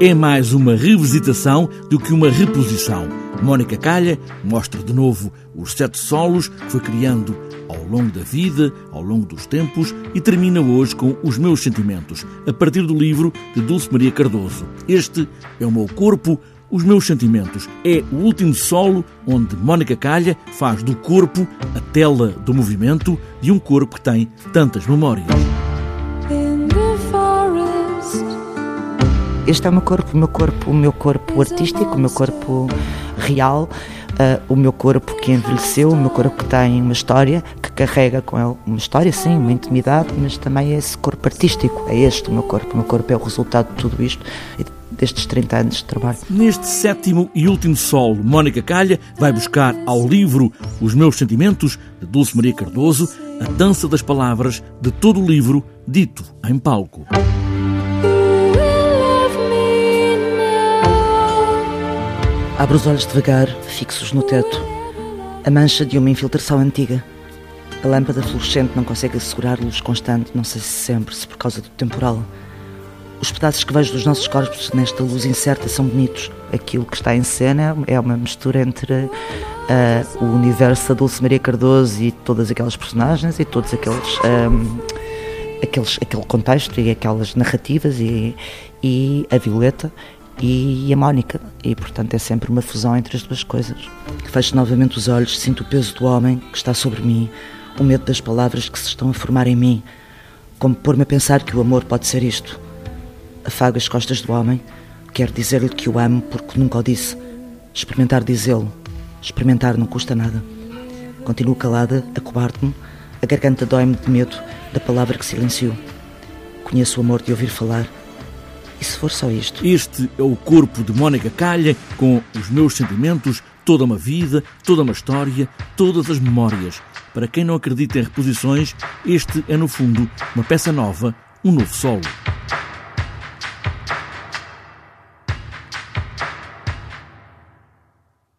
é mais uma revisitação do que uma reposição. Mónica Calha mostra de novo os sete solos que foi criando ao longo da vida, ao longo dos tempos e termina hoje com Os Meus Sentimentos, a partir do livro de Dulce Maria Cardoso. Este é o meu corpo, os meus sentimentos. É o último solo onde Mónica Calha faz do corpo a tela do movimento de um corpo que tem tantas memórias. Este é o meu corpo, o meu corpo, o meu corpo artístico, o meu corpo real, uh, o meu corpo que envelheceu, o meu corpo que tem uma história, que carrega com ele uma história, sim, uma intimidade, mas também é esse corpo artístico. É este o meu corpo. O meu corpo é o resultado de tudo isto e destes 30 anos de trabalho. Neste sétimo e último solo, Mónica Calha vai buscar ao livro Os Meus Sentimentos, de Dulce Maria Cardoso, a dança das palavras de todo o livro dito em palco. Abro os olhos devagar, fixos no teto. A mancha de uma infiltração antiga. A lâmpada fluorescente não consegue assegurar luz constante, não sei se sempre, se por causa do temporal. Os pedaços que vejo dos nossos corpos nesta luz incerta são bonitos. Aquilo que está em cena é uma mistura entre uh, o universo da Dulce Maria Cardoso e todas aquelas personagens e todos aqueles. Um, aqueles aquele contexto e aquelas narrativas e, e a Violeta e a Mónica. E, portanto, é sempre uma fusão entre as duas coisas. Fecho novamente os olhos, sinto o peso do homem que está sobre mim, o medo das palavras que se estão a formar em mim, como pôr-me a pensar que o amor pode ser isto. Afago as costas do homem, quero dizer-lhe que o amo porque nunca o disse. Experimentar dizê-lo. Experimentar não custa nada. Continuo calada, a cobar-me, a garganta dói-me de medo da palavra que silenciou. Conheço o amor de ouvir falar e se for só isto? Este é o corpo de Mónica Calha, com os meus sentimentos, toda uma vida, toda uma história, todas as memórias. Para quem não acredita em reposições, este é, no fundo, uma peça nova, um novo solo.